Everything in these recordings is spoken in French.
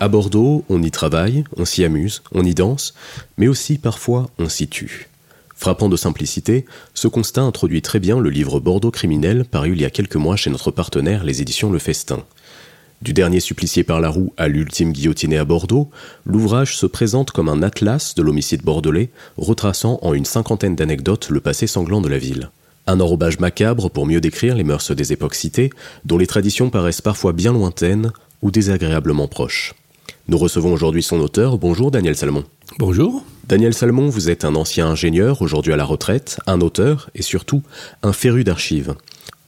À Bordeaux, on y travaille, on s'y amuse, on y danse, mais aussi parfois on s'y tue. Frappant de simplicité, ce constat introduit très bien le livre Bordeaux criminel paru il y a quelques mois chez notre partenaire les éditions Le Festin. Du dernier supplicié par la roue à l'ultime guillotiné à Bordeaux, l'ouvrage se présente comme un atlas de l'homicide bordelais, retraçant en une cinquantaine d'anecdotes le passé sanglant de la ville. Un enrobage macabre pour mieux décrire les mœurs des époques citées, dont les traditions paraissent parfois bien lointaines ou désagréablement proches. Nous recevons aujourd'hui son auteur. Bonjour Daniel Salmon. Bonjour. Daniel Salmon, vous êtes un ancien ingénieur, aujourd'hui à la retraite, un auteur et surtout un féru d'archives.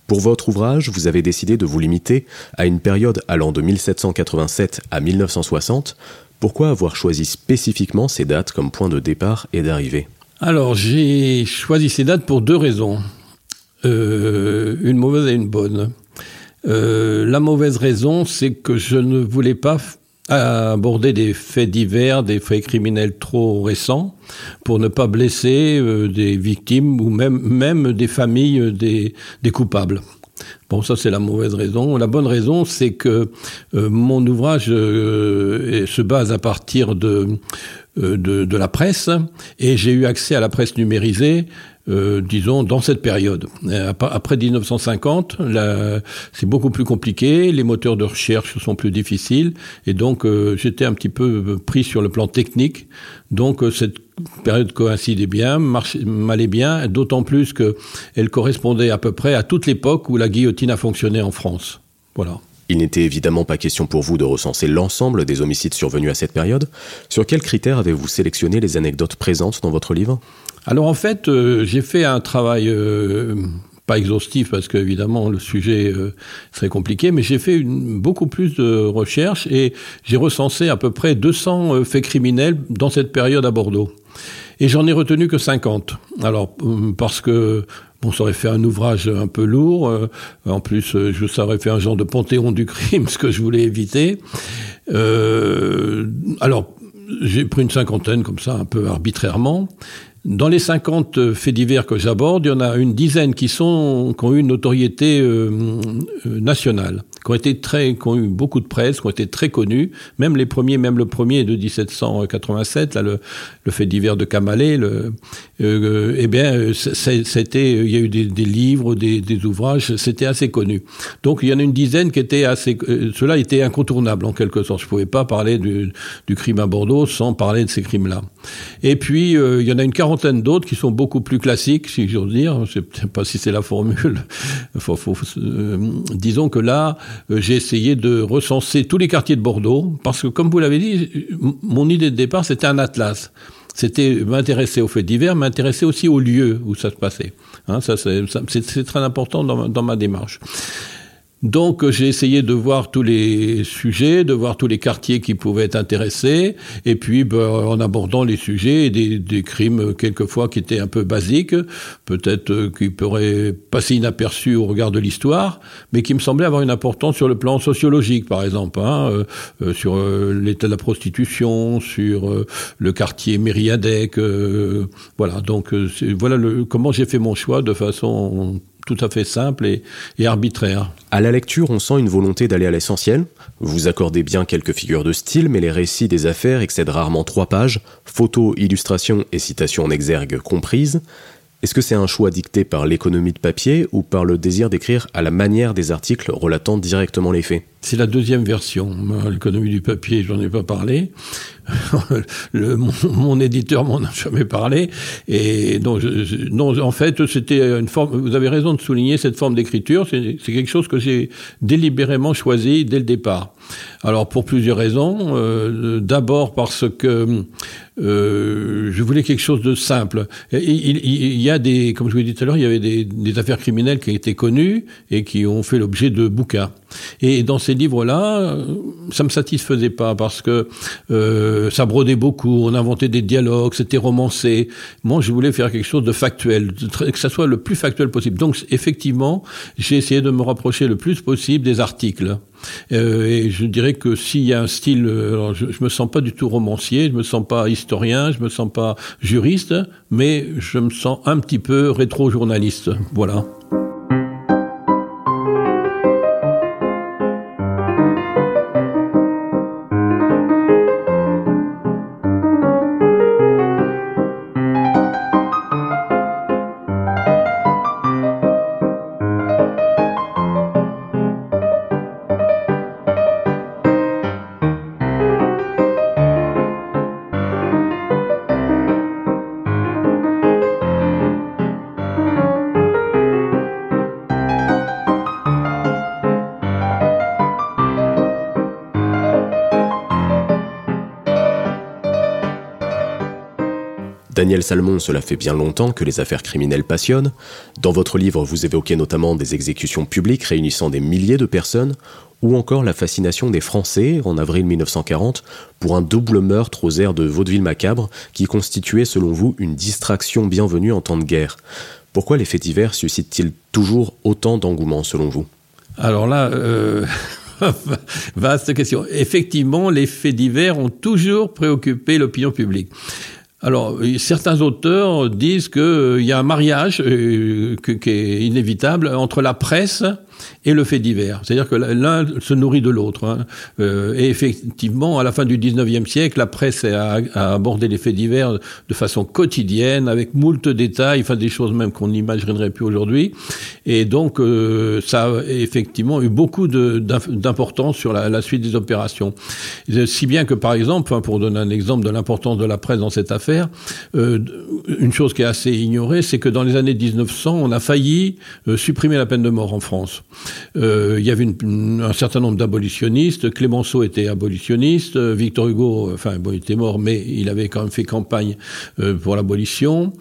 Pour votre ouvrage, vous avez décidé de vous limiter à une période allant de 1787 à 1960. Pourquoi avoir choisi spécifiquement ces dates comme point de départ et d'arrivée? Alors, j'ai choisi ces dates pour deux raisons. Euh, une mauvaise et une bonne. Euh, la mauvaise raison, c'est que je ne voulais pas aborder des faits divers, des faits criminels trop récents, pour ne pas blesser euh, des victimes ou même, même des familles des, des coupables. Bon, ça c'est la mauvaise raison. La bonne raison, c'est que euh, mon ouvrage euh, se base à partir de, de, de, la presse et j'ai eu accès à la presse numérisée euh, disons, dans cette période. Euh, après 1950, c'est beaucoup plus compliqué, les moteurs de recherche sont plus difficiles, et donc euh, j'étais un petit peu pris sur le plan technique. Donc cette période coïncidait bien, m'allait bien, d'autant plus qu'elle correspondait à peu près à toute l'époque où la guillotine a fonctionné en France. Voilà. Il n'était évidemment pas question pour vous de recenser l'ensemble des homicides survenus à cette période. Sur quels critères avez-vous sélectionné les anecdotes présentes dans votre livre? Alors en fait, euh, j'ai fait un travail euh, pas exhaustif parce qu'évidemment le sujet euh, serait compliqué, mais j'ai fait beaucoup plus de recherches et j'ai recensé à peu près 200 faits criminels dans cette période à Bordeaux. Et j'en ai retenu que 50. Alors parce que Bon, ça aurait fait un ouvrage un peu lourd. en plus, je, ça aurait fait un genre de panthéon du crime, ce que je voulais éviter. Euh, alors, j'ai pris une cinquantaine comme ça, un peu arbitrairement. Dans les 50 faits divers que j'aborde, il y en a une dizaine qui sont qui ont eu une notoriété euh, euh, nationale qui ont été très, qui ont eu beaucoup de presse, qui ont été très connus. Même les premiers, même le premier de 1787, là, le, le fait divers de Kamalé, le, euh, eh bien, c'était, il y a eu des, des livres, des, des ouvrages, c'était assez connu. Donc, il y en a une dizaine qui étaient assez, euh, cela était incontournable en quelque sorte. Je pouvais pas parler du, du crime à Bordeaux sans parler de ces crimes-là. Et puis, euh, il y en a une quarantaine d'autres qui sont beaucoup plus classiques, si j'ose dire. Je sais pas si c'est la formule. faut, faut, euh, disons que là, j'ai essayé de recenser tous les quartiers de Bordeaux, parce que comme vous l'avez dit, mon idée de départ, c'était un atlas. C'était m'intéresser aux faits divers, m'intéresser aussi aux lieux où ça se passait. Hein, ça, c'est très important dans ma démarche. Donc j'ai essayé de voir tous les sujets, de voir tous les quartiers qui pouvaient être intéressés, et puis ben, en abordant les sujets des, des, crimes quelquefois qui étaient un peu basiques, peut-être euh, qui pourraient passer inaperçus au regard de l'histoire, mais qui me semblaient avoir une importance sur le plan sociologique, par exemple, hein, euh, euh, sur l'état de la prostitution, sur le quartier Mériadec, voilà. Donc voilà le, comment j'ai fait mon choix de façon tout à fait simple et, arbitraire. À la lecture, on sent une volonté d'aller à l'essentiel. Vous accordez bien quelques figures de style, mais les récits des affaires excèdent rarement trois pages, photos, illustrations et citations en exergue comprises. Est-ce que c'est un choix dicté par l'économie de papier ou par le désir d'écrire à la manière des articles relatant directement les faits? C'est la deuxième version. L'économie du papier, j'en ai pas parlé. mon, éditeur m'en a jamais parlé. Et donc, en fait, c'était une forme. Vous avez raison de souligner cette forme d'écriture. C'est quelque chose que j'ai délibérément choisi dès le départ. Alors pour plusieurs raisons. Euh, d'abord parce que euh, je voulais quelque chose de simple. Il, y a des, comme je vous l'ai dit tout à l'heure, il y avait des, affaires criminelles qui étaient connues et qui ont fait l'objet de bouquins. Et dans livres-là, ça me satisfaisait pas parce que euh, ça brodait beaucoup, on inventait des dialogues, c'était romancé. Moi, je voulais faire quelque chose de factuel, que ça soit le plus factuel possible. Donc, effectivement, j'ai essayé de me rapprocher le plus possible des articles. Euh, et je dirais que s'il y a un style, euh, alors je, je me sens pas du tout romancier, je me sens pas historien, je me sens pas juriste, mais je me sens un petit peu rétro-journaliste. Voilà. Daniel Salmon, cela fait bien longtemps que les affaires criminelles passionnent. Dans votre livre, vous évoquez notamment des exécutions publiques réunissant des milliers de personnes, ou encore la fascination des Français, en avril 1940, pour un double meurtre aux airs de vaudeville macabre, qui constituait selon vous une distraction bienvenue en temps de guerre. Pourquoi les faits divers suscitent-ils toujours autant d'engouement selon vous? Alors là, euh... vaste question. Effectivement, les faits divers ont toujours préoccupé l'opinion publique. Alors, certains auteurs disent qu'il euh, y a un mariage euh, qui est inévitable entre la presse et le fait divers. C'est-à-dire que l'un se nourrit de l'autre. Hein. Euh, et effectivement, à la fin du 19e siècle, la presse a, abordé les faits divers de façon quotidienne, avec moult détails, enfin des choses même qu'on n'imaginerait plus aujourd'hui. Et donc, euh, ça a effectivement eu beaucoup d'importance sur la, suite des opérations. Si bien que, par exemple, hein, pour donner un exemple de l'importance de la presse dans cette affaire, euh, une chose qui est assez ignorée, c'est que dans les années 1900, on a failli euh, supprimer la peine de mort en France. Euh, il y avait un certain nombre d'abolitionnistes. Clémenceau était abolitionniste. Victor Hugo, enfin, bon, il était mort, mais il avait quand même fait campagne euh, pour l'abolition.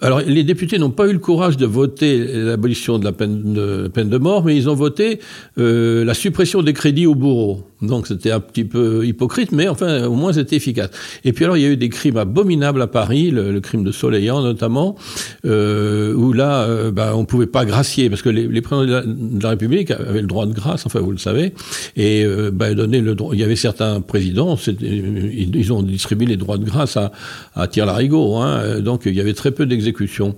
Alors, les députés n'ont pas eu le courage de voter l'abolition de la peine de, mort, mais ils ont voté euh, la suppression des crédits au bourreau. Donc c'était un petit peu hypocrite, mais enfin au moins c'était efficace. Et puis alors il y a eu des crimes abominables à Paris, le, crime de Soleillant notamment, euh, où là euh, bah, on pouvait pas gracier parce que les, présidents de la, République avaient le droit de grâce, enfin vous le savez, et euh, bah, donner le. Il y avait certains présidents, ils, ont distribué les droits de grâce à, à Tire-Larigot, hein, donc il y avait très peu d'exécutions.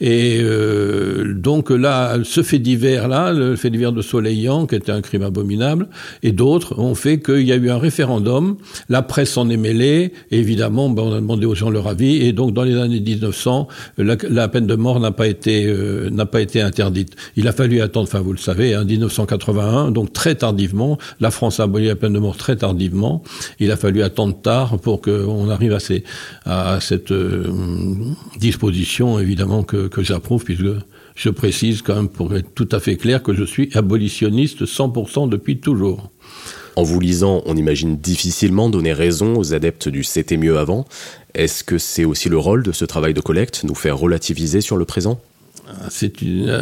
Et euh, donc là, ce fait divers là, le fait divers de Soleillant, qui était un crime abominable, et d'autres fait qu'il y a eu un référendum, la presse s'en est mêlée, évidemment, ben, on a demandé aux gens leur avis, et donc dans les années 1900, la, peine de mort n'a pas été euh, pas été interdite. Il a fallu attendre, enfin vous le savez, en hein, 1981, donc très tardivement, la France a aboli la peine de mort très tardivement. Il a fallu attendre tard pour qu'on arrive à cette euh, disposition, évidemment que, que j'approuve, puisque je précise quand même pour être tout à fait clair que je suis abolitionniste 100% depuis toujours. En vous lisant, on imagine difficilement donner raison aux adeptes du c'était mieux avant. Est-ce que c'est aussi le rôle de ce travail de collecte, nous faire relativiser sur le présent? Ah, C'est une.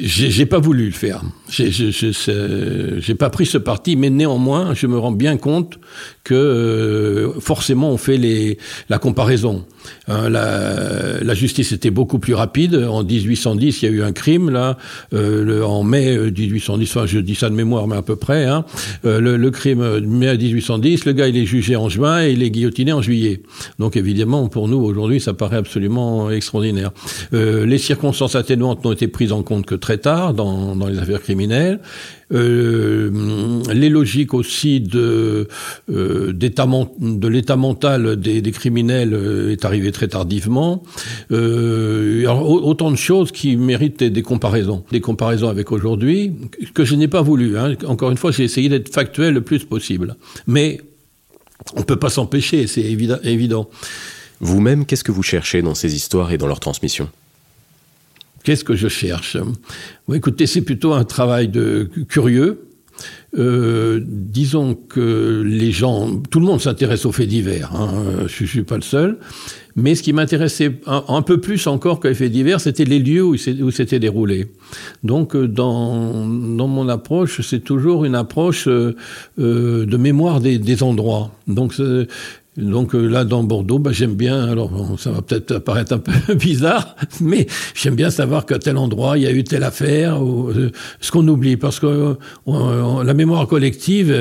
J'ai pas voulu le faire. J'ai pas pris ce parti, mais néanmoins, je me rends bien compte que euh, forcément on fait les, la comparaison. Hein, la, la, justice était beaucoup plus rapide. En 1810, il y a eu un crime là. Euh, le, en mai 1810, enfin je dis ça de mémoire, mais à peu près. Hein, euh, le, le, crime mai 1810, le gars il est jugé en juin et il est guillotiné en juillet. Donc évidemment pour nous aujourd'hui ça paraît absolument extraordinaire. Euh, les circonstances atténuantes n'ont été prises en compte que très tard dans, les affaires criminelles. Euh, les logiques aussi de euh, l'état mental des, criminels euh, est arrivé très tardivement. Autant de choses qui méritent des, comparaisons, des comparaisons avec aujourd'hui que je n'ai pas voulu. Hein. Encore une fois, j'ai essayé d'être factuel le plus possible, mais on peut pas s'empêcher, c'est évident. Vous-même, qu'est-ce que vous cherchez dans ces histoires et dans leur transmission Qu'est-ce que je cherche? Bon, Écoutez, c'est plutôt un travail de curieux. Euh, disons que les gens, tout le monde s'intéresse aux faits divers. Hein, je, ne suis pas le seul. Mais ce qui m'intéressait un, peu plus encore que les faits divers, c'était les lieux où c'était déroulé. Donc, euh, dans, mon approche, c'est toujours une approche euh de mémoire des, des endroits. Donc, donc euh, là, dans Bordeaux, bah, j'aime bien, alors ça va peut-être paraître un peu bizarre, mais j'aime bien savoir qu'à tel endroit, il y a eu telle affaire, ou, euh, ce qu'on oublie, parce que euh, la mémoire collective,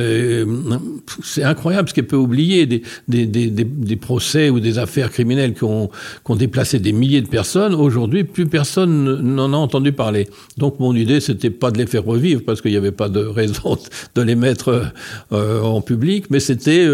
c'est incroyable ce qu'elle peut oublier, des, des, des, des, procès ou des affaires criminelles qui ont, qui ont déplacé des milliers de personnes. Aujourd'hui, plus personne n'en a entendu parler. Donc mon idée, c'était pas de les faire revivre, parce qu'il n'y avait pas de raison de les mettre en public, mais c'était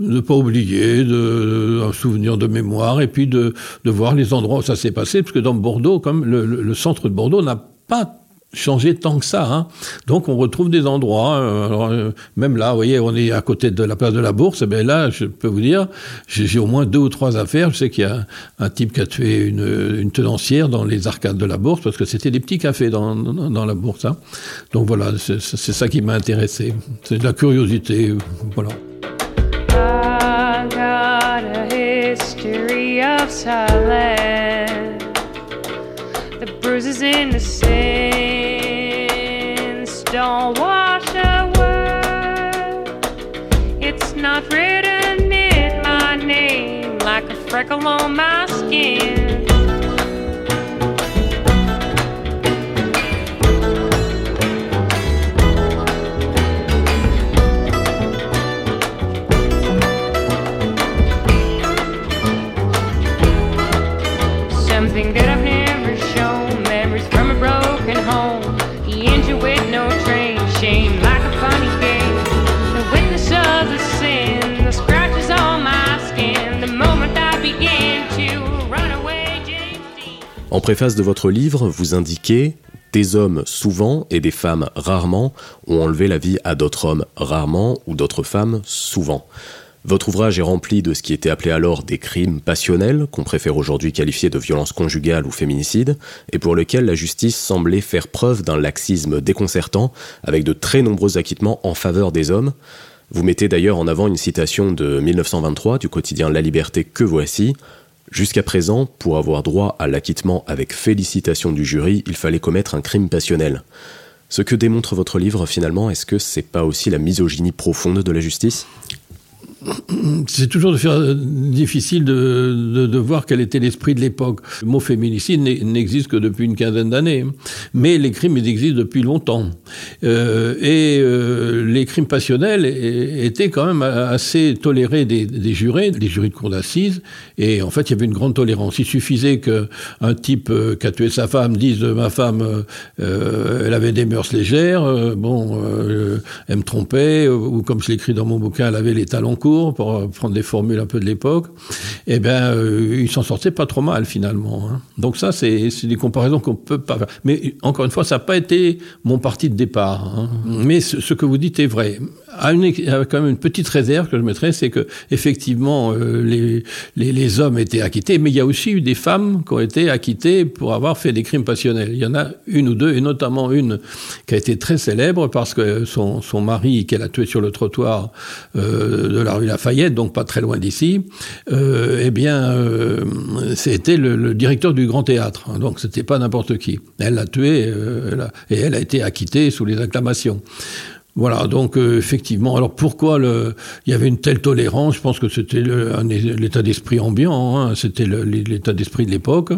ne pas oublier, de, un souvenir de mémoire, et puis de, de voir les endroits où ça s'est passé, parce que dans Bordeaux, comme le, le centre de Bordeaux n'a pas changé tant que ça. Hein. Donc on retrouve des endroits. Euh, euh, même là, vous voyez, on est à côté de la place de la Bourse. Et eh là, je peux vous dire, j'ai au moins deux ou trois affaires. Je sais qu'il y a un, type qui a tué une, une, tenancière dans les arcades de la Bourse parce que c'était des petits cafés dans, dans, dans la Bourse. Hein. Donc voilà, c'est ça qui m'a intéressé. C'est de la curiosité. Voilà. Of silence, the bruises in the sins don't wash away. It's not written in my name like a freckle on my skin. En préface de votre livre, vous indiquez des hommes souvent et des femmes rarement ont enlevé la vie à d'autres hommes rarement ou d'autres femmes souvent. Votre ouvrage est rempli de ce qui était appelé alors des crimes passionnels, qu'on préfère aujourd'hui qualifier de violence conjugale ou féminicide, et pour lesquels la justice semblait faire preuve d'un laxisme déconcertant, avec de très nombreux acquittements en faveur des hommes. Vous mettez d'ailleurs en avant une citation de 1923 du quotidien La Liberté que voici. Jusqu'à présent, pour avoir droit à l'acquittement avec félicitation du jury, il fallait commettre un crime passionnel. Ce que démontre votre livre finalement, est-ce que c'est pas aussi la misogynie profonde de la justice? C'est toujours euh, difficile de, voir quel était l'esprit de l'époque. Le mot féminicide n'existe que depuis une quinzaine d'années, mais les crimes ils existent depuis longtemps. Euh, et euh, les crimes passionnels étaient quand même assez tolérés des, jurés, des jurys de cour d'assises, et en fait il y avait une grande tolérance. Il suffisait qu'un type qui a tué sa femme dise ma femme, elle avait des mœurs légères, bon, elle me trompait, ou comme je l'écris dans mon bouquin, elle avait les talons courts pour prendre des formules un peu de l'époque, eh bien, euh, il s'en sortait pas trop mal finalement. Hein. Donc ça, c'est des comparaisons qu'on peut pas faire. Mais encore une fois, ça n'a pas été mon parti de départ. Hein. Mais ce, que vous dites est vrai. Une, quand même une petite réserve que je mettrais, c'est que effectivement, euh, les, les, hommes étaient acquittés, mais il y a aussi eu des femmes qui ont été acquittées pour avoir fait des crimes passionnels. Il y en a une ou deux, et notamment une qui a été très célèbre parce que son, son mari, qu'elle a tué sur le trottoir euh, de la rue Lafayette, donc pas très loin d'ici, euh, eh bien, c'était le, directeur du Grand Théâtre. Donc c'était pas n'importe qui. Elle l'a tué et elle a été acquittée sous les acclamations. Voilà, donc euh, effectivement. Alors pourquoi il y avait une telle tolérance? Je pense que c'était l'état d'esprit ambiant, hein, c'était l'état d'esprit de l'époque.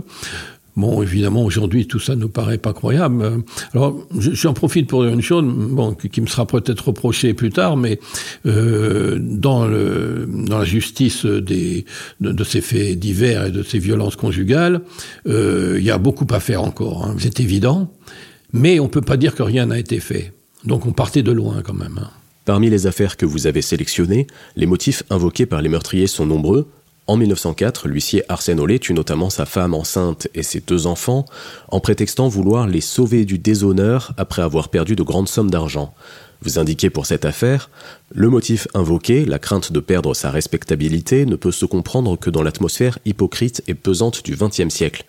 Bon, évidemment, aujourd'hui, tout ça nous paraît pas croyable. Alors, j'en profite pour dire une chose, bon, qui, me sera peut-être reprochée plus tard, mais euh, dans la justice des, de, ces faits divers et de ces violences conjugales, euh, il y a beaucoup à faire encore. Hein. C'est évident. Mais on ne peut pas dire que rien n'a été fait. Donc on partait de loin quand même. Hein. Parmi les affaires que vous avez sélectionnées, les motifs invoqués par les meurtriers sont nombreux. En 1904, l'huissier Arsène Olé tue notamment sa femme enceinte et ses deux enfants en prétextant vouloir les sauver du déshonneur après avoir perdu de grandes sommes d'argent. Vous indiquez pour cette affaire, le motif invoqué, la crainte de perdre sa respectabilité, ne peut se comprendre que dans l'atmosphère hypocrite et pesante du XXe siècle.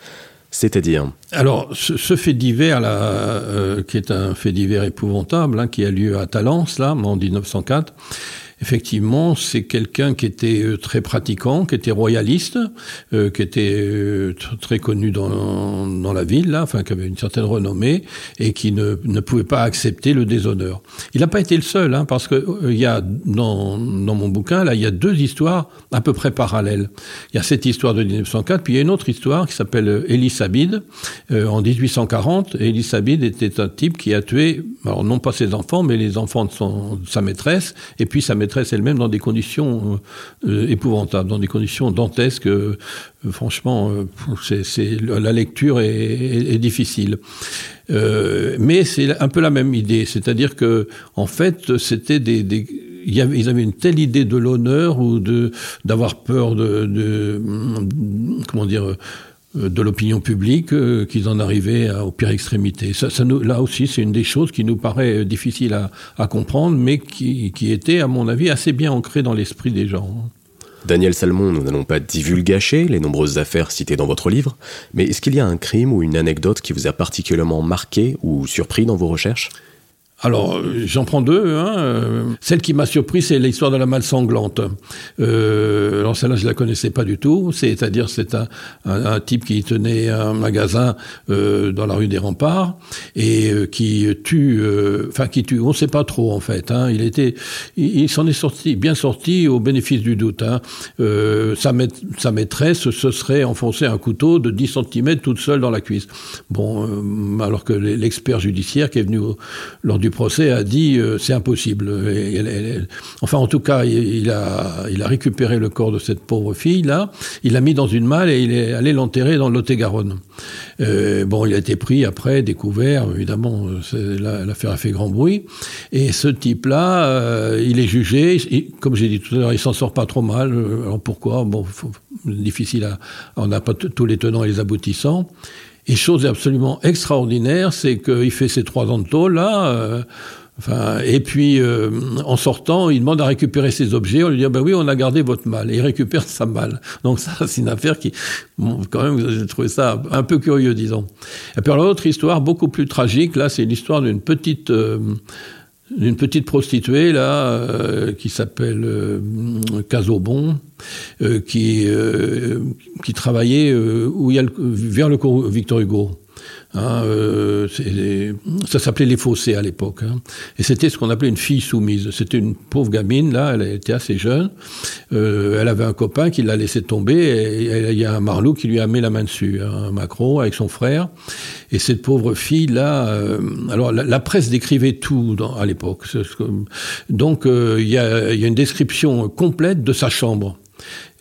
C'est-à-dire Alors, ce, fait divers, là, euh, qui est un fait divers épouvantable, hein, qui a lieu à Talence, là, en 1904, effectivement, c'est quelqu'un qui était euh, très pratiquant, qui était royaliste, euh, qui était euh, très connu dans, dans la ville, là, enfin, qui avait une certaine renommée, et qui ne, ne pouvait pas accepter le déshonneur. Il n'a pas été le seul, hein, parce que il y a dans, dans mon bouquin, là, il y a deux histoires à peu près parallèles. Il y a cette histoire de 1904, puis il y a une autre histoire qui s'appelle Elie Sabid, en 1840. Elie Sabid était un type qui a tué, alors non pas ses enfants, mais les enfants de, son, de sa maîtresse, et puis sa maîtresse elle-même dans des conditions euh, euh, épouvantables, dans des conditions dantesques. Euh, franchement, c'est, la lecture est, difficile. mais c'est un peu la même idée, c'est-à-dire que en fait, c'était des, ils avaient une telle idée de l'honneur ou de d'avoir peur de, de comment dire de l'opinion publique euh, qu'ils en arrivaient aux pires extrémités. Ça, là aussi, c'est une des choses qui nous paraît difficile à, à comprendre, mais qui, qui, était, à mon avis, assez bien ancrée dans l'esprit des gens. Daniel Salmon, nous n'allons pas divulgacher les nombreuses affaires citées dans votre livre, mais est-ce qu'il y a un crime ou une anecdote qui vous a particulièrement marqué ou surpris dans vos recherches? Alors, j'en prends deux. Hein. Celle qui m'a surpris, c'est l'histoire de la malle sanglante. Euh, alors celle-là, je la connaissais pas du tout. C'est-à-dire, c'est un, un, type qui tenait un magasin euh, dans la rue des Remparts et euh, qui tue, euh, enfin qui tue. On ne sait pas trop en fait. Hein. Il était, il, s'en est sorti, bien sorti au bénéfice du doute. Hein. Euh, sa, sa, maîtresse se serait enfoncé un couteau de 10 cm toute seule dans la cuisse. Bon, alors que l'expert judiciaire qui est venu lors du procès a dit euh, c'est impossible. enfin, en tout cas, il, a, il a récupéré le corps de cette pauvre fille là, il l'a mis dans une malle et il est allé l'enterrer dans le Lot-et-Garonne. Euh, bon, il a été pris après, découvert, évidemment, l'affaire a fait grand bruit. Et ce type-là, euh, il est jugé. comme j'ai dit tout à l'heure, il s'en sort pas trop mal. Alors pourquoi? Bon, difficile à. On n'a pas tous les tenants et les aboutissants. Et chose absolument extraordinaire, c'est qu'il fait ses trois ans de tôle, là, euh, enfin, et puis euh, en sortant, il demande à récupérer ses objets. On lui dit ah ben oui, on a gardé votre malle, et il récupère sa malle. Donc ça, c'est une affaire qui, quand même, j'ai trouvé ça un peu curieux, disons. Et puis l'autre histoire, beaucoup plus tragique, là, c'est l'histoire d'une petite euh, d'une petite prostituée là euh, qui s'appelle euh, Casobon euh, qui euh, qui travaillait où il y le, vers le cours Victor Hugo Hein, euh, ça s'appelait les fossés à l'époque. Hein. Et c'était ce qu'on appelait une fille soumise. C'était une pauvre gamine, là, elle était assez jeune. Euh, elle avait un copain qui l'a laissé tomber et il y a un marlou qui lui a mis la main dessus, hein, un macro avec son frère. Et cette pauvre fille-là, euh, alors la, presse décrivait tout à l'époque. Donc il y a une description complète de sa chambre.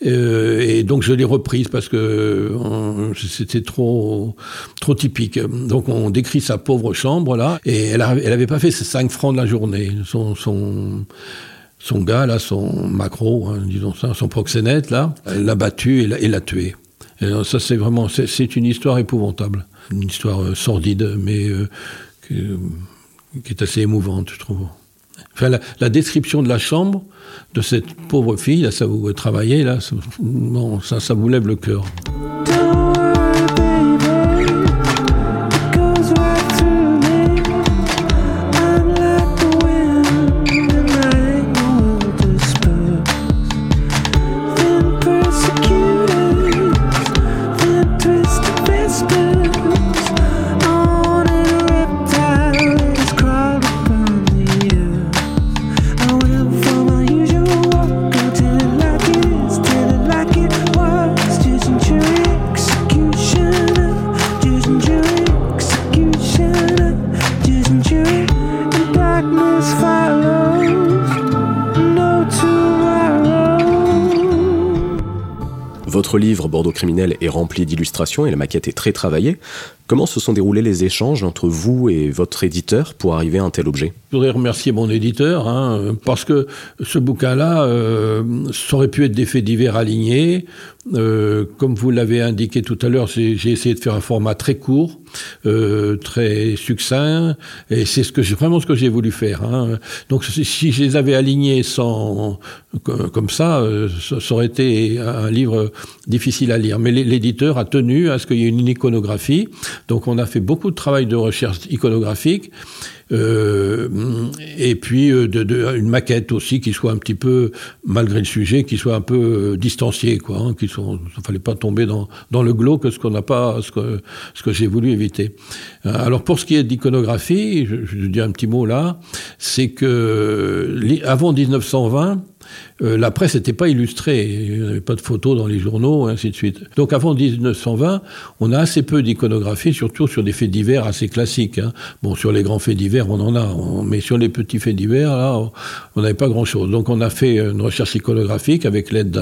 Euh, et donc je l'ai reprise parce que euh, c'était trop trop typique. Donc on décrit sa pauvre chambre là, et elle, elle avait pas fait ses 5 francs de la journée. Son, son, son gars là, son macro, hein, disons ça, son proxénète là, l'a battu et l'a tué. Et ça c'est vraiment, c'est une histoire épouvantable, une histoire euh, sordide, mais qui est assez émouvante, je trouve. La, description de la chambre de cette pauvre fille, là, ça vous travaillez, là, ça, ça vous lève le cœur. Criminel est rempli d'illustrations et la maquette est très travaillée. Comment se sont déroulés les échanges entre vous et votre éditeur pour arriver à un tel objet? Je voudrais remercier mon éditeur, hein, parce que ce bouquin-là, euh, ça aurait pu être des faits divers alignés. Euh, comme vous l'avez indiqué tout à l'heure, j'ai essayé de faire un format très court, euh, très succinct, et c'est ce vraiment ce que j'ai voulu faire. Hein. Donc si je les avais alignés sans comme ça, ça aurait été un livre difficile à lire. Mais l'éditeur a tenu à ce qu'il y ait une iconographie. Donc on a fait beaucoup de travail de recherche iconographique. Euh, et puis euh, une maquette aussi qui soit un petit peu, malgré le sujet, qui soit un peu euh, distanciée, quoi. Hein, qui fallait pas tomber dans, dans le glauque, ce qu'on n'a pas, ce que, j'ai voulu éviter. Alors pour ce qui est d'iconographie, je, je dis un petit mot là, c'est que avant 1920, euh, la presse n'était pas illustrée, il n'y avait pas de photos dans les journaux, et ainsi de suite. Donc avant 1920, on a assez peu d'iconographie, surtout sur des faits divers assez classiques. Hein. Bon, sur les grands faits divers, on en a, mais sur les petits faits divers, là, on n'avait pas grand-chose. Donc on a fait une recherche iconographique avec l'aide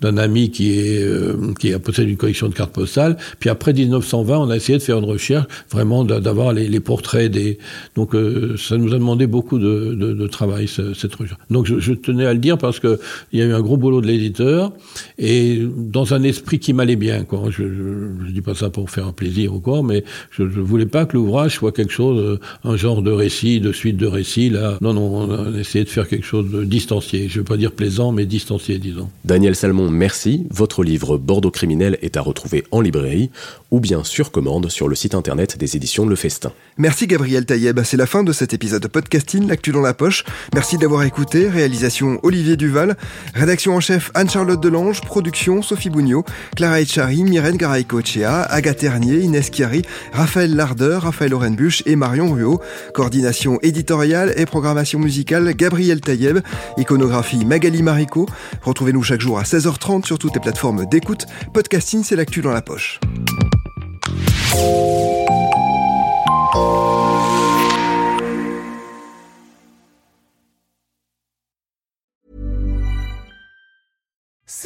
d'un ami qui, est, euh, qui a possède une collection de cartes postales. Puis après 1920, on a essayé de faire une recherche, vraiment d'avoir les, portraits des... Donc euh, ça nous a demandé beaucoup de, de, de travail, cette recherche. Donc je tenais à le dire parce que il y a eu un gros boulot de l'éditeur et dans un esprit qui m'allait bien. Quoi. Je, ne dis pas ça pour faire un plaisir ou quoi, mais je, ne voulais pas que l'ouvrage soit quelque chose, euh, un genre de récit, de suite de récits. Là, non, non, on a essayé de faire quelque chose de distancié. Je ne veux pas dire plaisant, mais distancié, disons. Daniel Salmon, merci. Votre livre Bordeaux criminel est à retrouver en librairie ou bien sur commande sur le site internet des éditions Le Festin. Merci Gabriel Taïeb. C'est la fin de cet épisode de podcasting, l'actu dans la poche. Merci d'avoir écouté. Réalisation Olivier Duval. Rédaction en chef Anne-Charlotte Delange. Production Sophie Bougnot. Clara Echari, Myrène Garay-Cochea, Agathe Ternier, Inès Chiari, Raphaël Lardeur, Raphaël Orenbuch et Marion Ruot. Coordination éditoriale et programmation musicale Gabriel Taïeb. Iconographie Magali Marico. Retrouvez-nous chaque jour à 16h30 sur toutes les plateformes d'écoute. Podcasting, c'est l'actu dans la poche.